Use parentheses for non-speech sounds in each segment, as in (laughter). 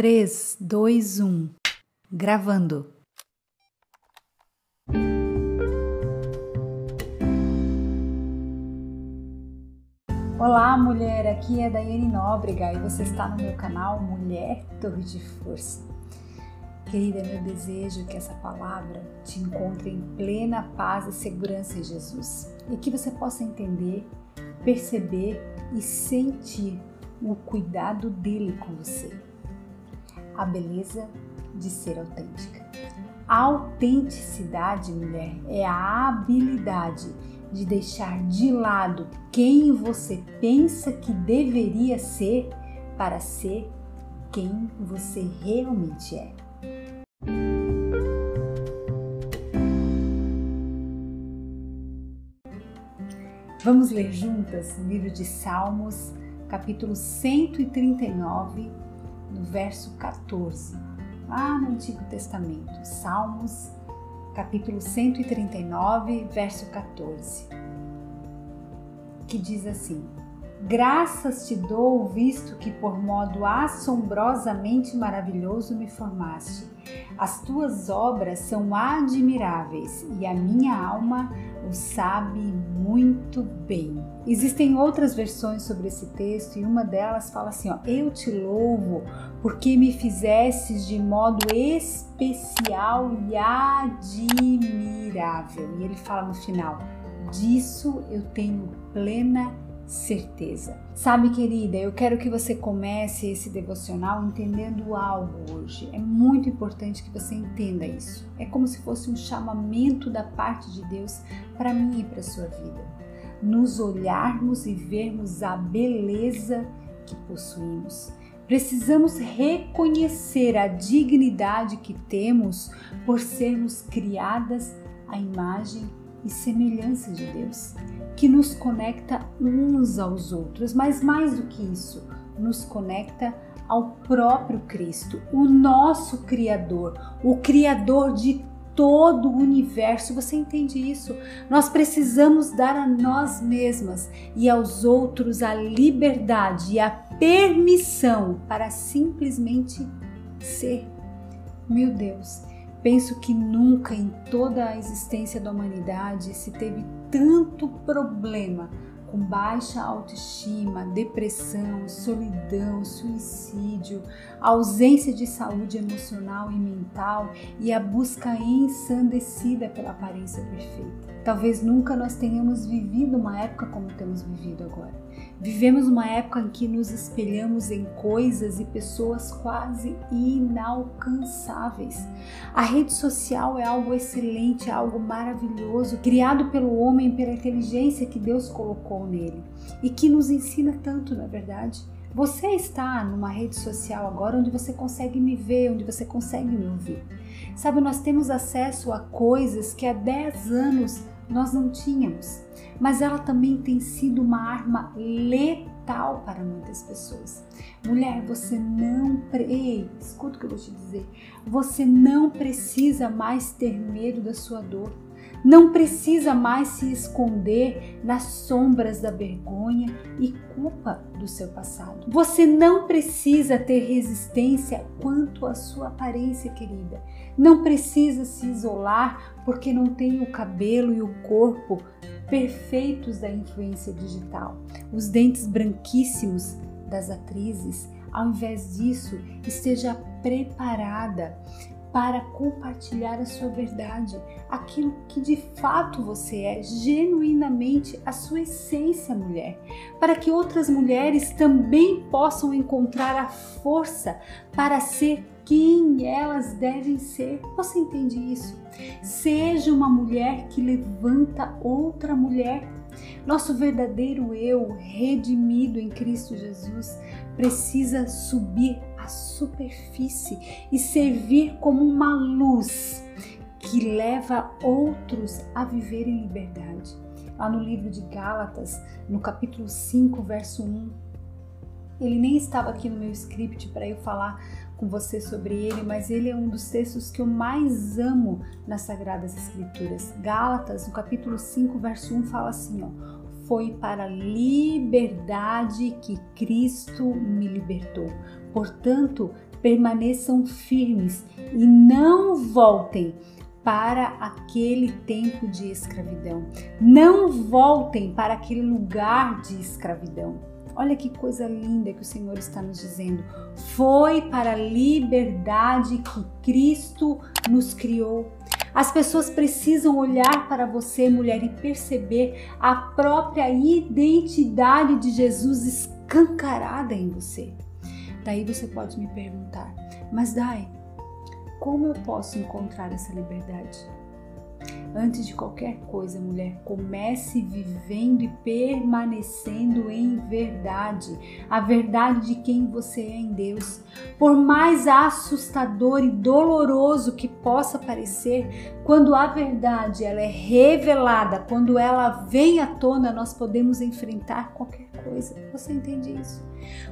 3, 2, 1. Gravando. Olá, mulher! Aqui é Daiane Nóbrega e você está no meu canal Mulher Torre de Força. Querida, é meu desejo que essa palavra te encontre em plena paz e segurança em Jesus e que você possa entender, perceber e sentir o cuidado dele com você a beleza de ser autêntica. A autenticidade, mulher, é a habilidade de deixar de lado quem você pensa que deveria ser para ser quem você realmente é. Vamos ler juntas o livro de Salmos, capítulo 139 no verso 14, lá no Antigo Testamento, Salmos, capítulo 139, verso 14, que diz assim: Graças te dou, visto que por modo assombrosamente maravilhoso me formaste. As tuas obras são admiráveis e a minha alma o sabe muito bem. Existem outras versões sobre esse texto e uma delas fala assim: ó, Eu te louvo porque me fizestes de modo especial e admirável. E ele fala no final: Disso eu tenho plena certeza. Sabe, querida, eu quero que você comece esse devocional entendendo algo hoje. É muito importante que você entenda isso. É como se fosse um chamamento da parte de Deus para mim e para sua vida. Nos olharmos e vermos a beleza que possuímos. Precisamos reconhecer a dignidade que temos por sermos criadas à imagem e semelhança de Deus que nos conecta uns aos outros, mas mais do que isso, nos conecta ao próprio Cristo, o nosso Criador, o Criador de todo o universo. Você entende isso? Nós precisamos dar a nós mesmas e aos outros a liberdade e a permissão para simplesmente ser. Meu Deus, Penso que nunca em toda a existência da humanidade se teve tanto problema com baixa autoestima, depressão, solidão, suicídio, ausência de saúde emocional e mental e a busca ensandecida pela aparência perfeita. Talvez nunca nós tenhamos vivido uma época como temos vivido agora. Vivemos uma época em que nos espelhamos em coisas e pessoas quase inalcançáveis. A rede social é algo excelente, é algo maravilhoso, criado pelo homem pela inteligência que Deus colocou nele e que nos ensina tanto, na é verdade. Você está numa rede social agora onde você consegue me ver, onde você consegue me ouvir. Sabe, nós temos acesso a coisas que há 10 anos nós não tínhamos, mas ela também tem sido uma arma letal para muitas pessoas. Mulher, você não. Pre... Ei, escuta o que eu vou te dizer. Você não precisa mais ter medo da sua dor. Não precisa mais se esconder nas sombras da vergonha e culpa do seu passado. Você não precisa ter resistência quanto à sua aparência, querida. Não precisa se isolar porque não tem o cabelo e o corpo perfeitos da influência digital, os dentes branquíssimos das atrizes. Ao invés disso, esteja preparada para compartilhar a sua verdade, aquilo que de fato você é, genuinamente a sua essência, mulher, para que outras mulheres também possam encontrar a força para ser quem elas devem ser. Você entende isso? Seja uma mulher que levanta outra mulher. Nosso verdadeiro eu, redimido em Cristo Jesus, precisa subir à superfície e servir como uma luz que leva outros a viver em liberdade. Lá no livro de Gálatas, no capítulo 5, verso 1, ele nem estava aqui no meu script para eu falar com você sobre ele, mas ele é um dos textos que eu mais amo nas Sagradas Escrituras. Gálatas, no capítulo 5, verso 1, fala assim, ó: Foi para a liberdade que Cristo me libertou. Portanto, permaneçam firmes e não voltem para aquele tempo de escravidão. Não voltem para aquele lugar de escravidão. Olha que coisa linda que o Senhor está nos dizendo. Foi para a liberdade que Cristo nos criou. As pessoas precisam olhar para você, mulher, e perceber a própria identidade de Jesus escancarada em você. Daí você pode me perguntar, mas Dai, como eu posso encontrar essa liberdade? Antes de qualquer coisa, mulher, comece vivendo e permanecendo em verdade, a verdade de quem você é em Deus. Por mais assustador e doloroso que possa parecer, quando a verdade ela é revelada, quando ela vem à tona, nós podemos enfrentar qualquer coisa. Você entende isso?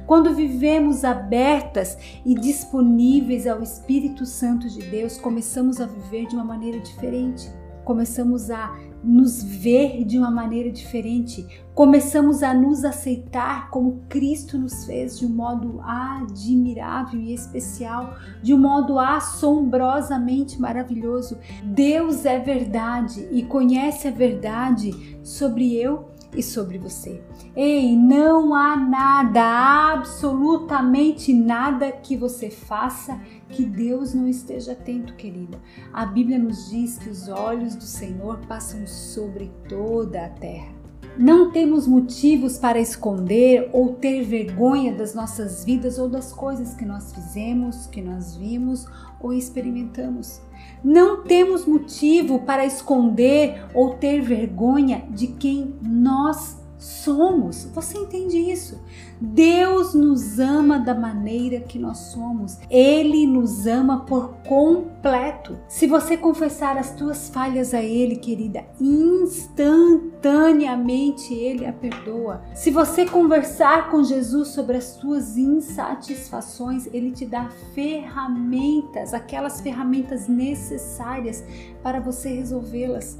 Quando vivemos abertas e disponíveis ao Espírito Santo de Deus, começamos a viver de uma maneira diferente começamos a nos ver de uma maneira diferente, começamos a nos aceitar como Cristo nos fez de um modo admirável e especial, de um modo assombrosamente maravilhoso. Deus é verdade e conhece a verdade sobre eu e sobre você. Ei, não há nada, absolutamente nada que você faça que Deus não esteja atento, querida. A Bíblia nos diz que os olhos do Senhor passam sobre toda a terra. Não temos motivos para esconder ou ter vergonha das nossas vidas ou das coisas que nós fizemos, que nós vimos ou experimentamos. Não temos motivo para esconder ou ter vergonha de quem nós somos. Você entende isso? Deus nos ama da maneira que nós somos. Ele nos ama por completo. Se você confessar as tuas falhas a Ele, querida, instantaneamente Ele a perdoa. Se você conversar com Jesus sobre as tuas insatisfações, Ele te dá ferramentas, aquelas ferramentas necessárias para você resolvê-las.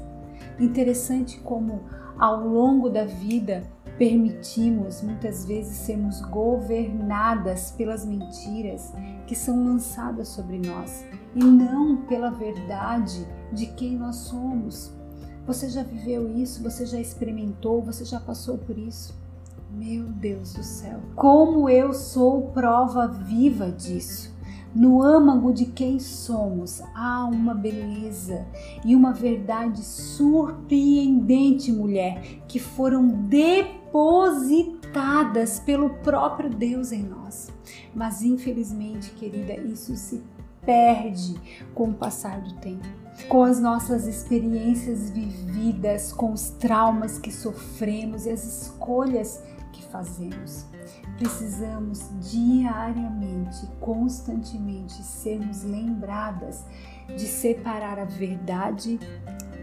Interessante como ao longo da vida permitimos muitas vezes sermos governadas pelas mentiras que são lançadas sobre nós e não pela verdade de quem nós somos. Você já viveu isso? Você já experimentou? Você já passou por isso? Meu Deus do céu, como eu sou prova viva disso. No âmago de quem somos há uma beleza e uma verdade surpreendente, mulher, que foram depositadas pelo próprio Deus em nós. Mas infelizmente, querida, isso se perde com o passar do tempo. Com as nossas experiências vividas, com os traumas que sofremos e as escolhas que fazemos. Precisamos diariamente, constantemente sermos lembradas de separar a verdade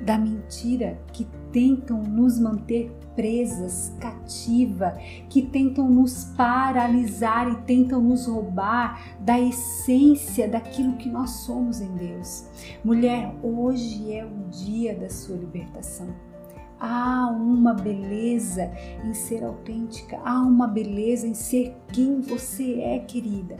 da mentira que tentam nos manter presas, cativa, que tentam nos paralisar e tentam nos roubar da essência daquilo que nós somos em Deus. Mulher, hoje é o dia da sua libertação. Há uma beleza em ser autêntica, há uma beleza em ser quem você é, querida.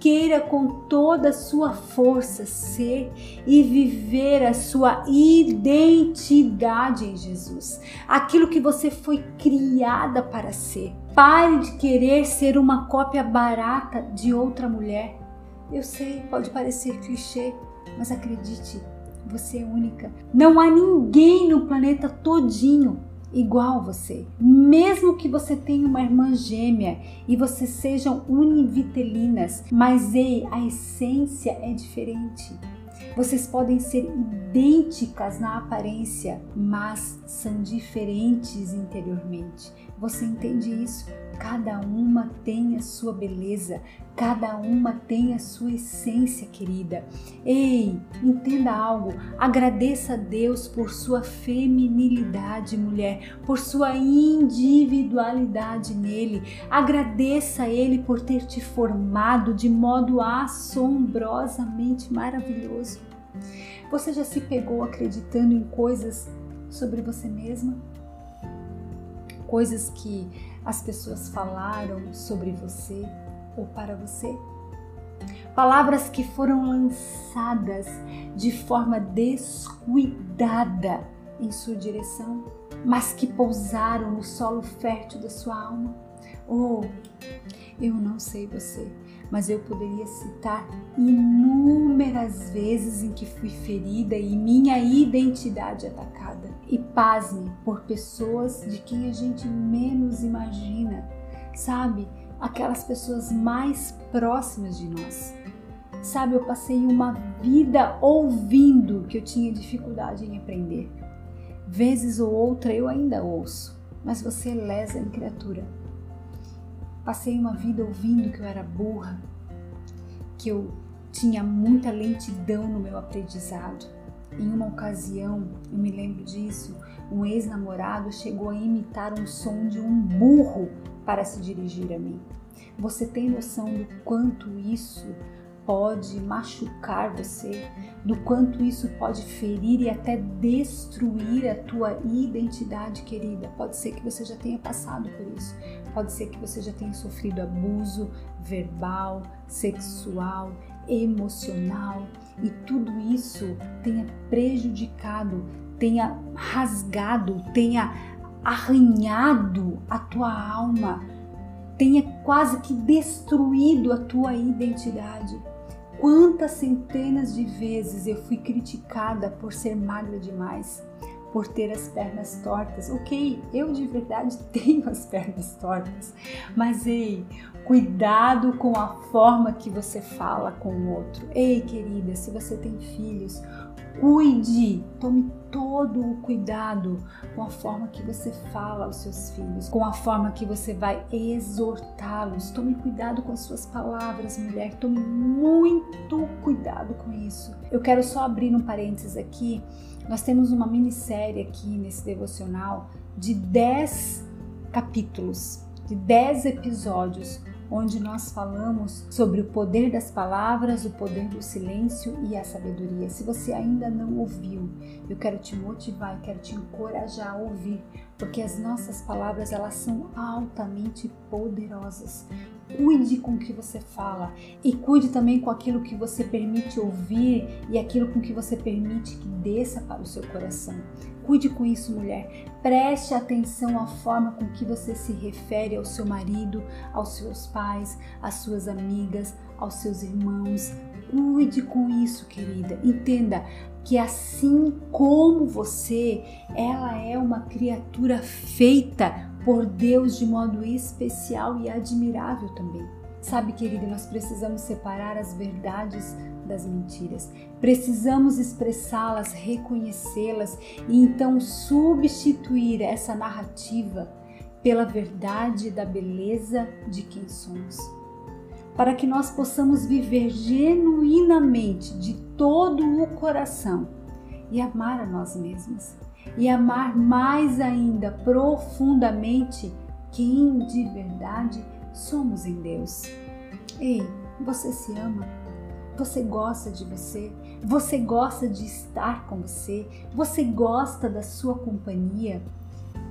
Queira com toda a sua força ser e viver a sua identidade em Jesus, aquilo que você foi criada para ser. Pare de querer ser uma cópia barata de outra mulher. Eu sei, pode parecer clichê, mas acredite, você é única. Não há ninguém no planeta todinho igual a você. Mesmo que você tenha uma irmã gêmea e vocês sejam univitelinas, mas ei, a essência é diferente. Vocês podem ser idênticas na aparência, mas são diferentes interiormente. Você entende isso? Cada uma tem a sua beleza, cada uma tem a sua essência, querida. Ei, entenda algo. Agradeça a Deus por sua feminilidade, mulher, por sua individualidade nele. Agradeça a Ele por ter te formado de modo assombrosamente maravilhoso. Você já se pegou acreditando em coisas sobre você mesma? Coisas que as pessoas falaram sobre você ou para você? palavras que foram lançadas de forma descuidada em sua direção, mas que pousaram no solo fértil da sua alma. Oh, eu não sei você, mas eu poderia citar inúmeras vezes em que fui ferida e minha identidade atacada. E pasme por pessoas de quem a gente menos imagina, sabe? Aquelas pessoas mais próximas de nós. Sabe, eu passei uma vida ouvindo que eu tinha dificuldade em aprender. Vezes ou outra eu ainda ouço, mas você é lesa em criatura Passei uma vida ouvindo que eu era burra, que eu tinha muita lentidão no meu aprendizado. Em uma ocasião, eu me lembro disso, um ex-namorado chegou a imitar um som de um burro para se dirigir a mim. Você tem noção do quanto isso pode machucar você, do quanto isso pode ferir e até destruir a tua identidade, querida. Pode ser que você já tenha passado por isso. Pode ser que você já tenha sofrido abuso verbal, sexual, emocional e tudo isso tenha prejudicado, tenha rasgado, tenha arranhado a tua alma, tenha quase que destruído a tua identidade. Quantas centenas de vezes eu fui criticada por ser magra demais, por ter as pernas tortas. Ok, eu de verdade (laughs) tenho as pernas tortas, mas ei, cuidado com a forma que você fala com o outro. Ei, querida, se você tem filhos, Cuide, tome todo o cuidado com a forma que você fala aos seus filhos, com a forma que você vai exortá-los. Tome cuidado com as suas palavras, mulher. Tome muito cuidado com isso. Eu quero só abrir um parênteses aqui. Nós temos uma minissérie aqui nesse devocional de 10 capítulos, de 10 episódios onde nós falamos sobre o poder das palavras, o poder do silêncio e a sabedoria. Se você ainda não ouviu, eu quero te motivar, e quero te encorajar a ouvir, porque as nossas palavras elas são altamente poderosas. Cuide com o que você fala e cuide também com aquilo que você permite ouvir e aquilo com que você permite que desça para o seu coração. Cuide com isso, mulher. Preste atenção à forma com que você se refere ao seu marido, aos seus pais, às suas amigas, aos seus irmãos. Cuide com isso, querida. Entenda que assim como você, ela é uma criatura feita por Deus de modo especial e admirável também. Sabe, querida, nós precisamos separar as verdades das mentiras. Precisamos expressá-las, reconhecê-las e então substituir essa narrativa pela verdade da beleza de quem somos. Para que nós possamos viver genuinamente de todo o coração e amar a nós mesmos e amar mais ainda profundamente quem de verdade somos em Deus. Ei, você se ama? Você gosta de você? Você gosta de estar com você? Você gosta da sua companhia?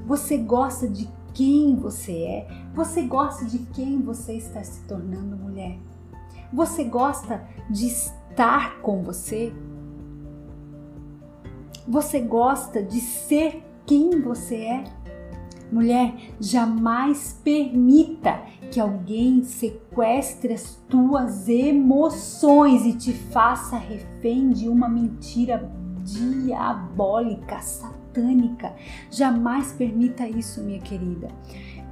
Você gosta de quem você é? Você gosta de quem você está se tornando mulher? Você gosta de estar com você? Você gosta de ser quem você é? Mulher, jamais permita que alguém sequestre as tuas emoções e te faça refém de uma mentira diabólica, satânica. Jamais permita isso, minha querida.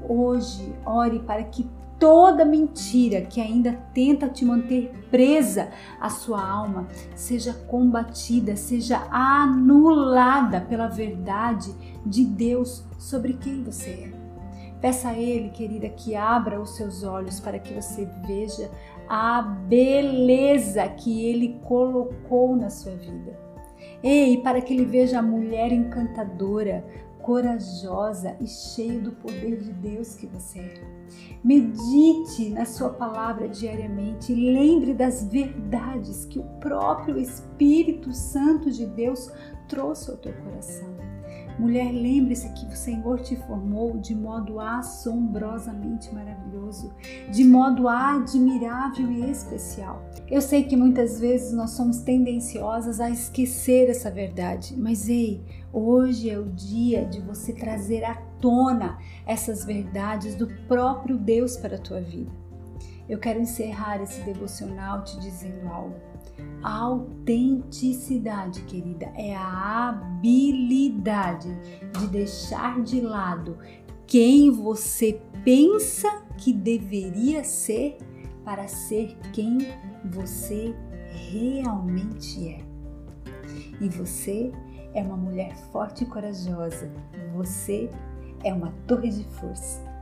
Hoje, ore para que toda mentira que ainda tenta te manter presa à sua alma seja combatida, seja anulada pela verdade de Deus sobre quem você é. Peça a Ele, querida, que abra os seus olhos para que você veja a beleza que Ele colocou na sua vida. Ei, para que Ele veja a mulher encantadora, corajosa e cheia do poder de Deus que você é. Medite na Sua palavra diariamente lembre das verdades que o próprio Espírito Santo de Deus trouxe ao teu coração. Mulher, lembre-se que o Senhor te formou de modo assombrosamente maravilhoso, de modo admirável e especial. Eu sei que muitas vezes nós somos tendenciosas a esquecer essa verdade, mas ei, hoje é o dia de você trazer à tona essas verdades do próprio Deus para a tua vida. Eu quero encerrar esse devocional te dizendo algo. A autenticidade, querida, é a habilidade de deixar de lado quem você pensa que deveria ser para ser quem você realmente é. E você é uma mulher forte e corajosa. Você é uma torre de força.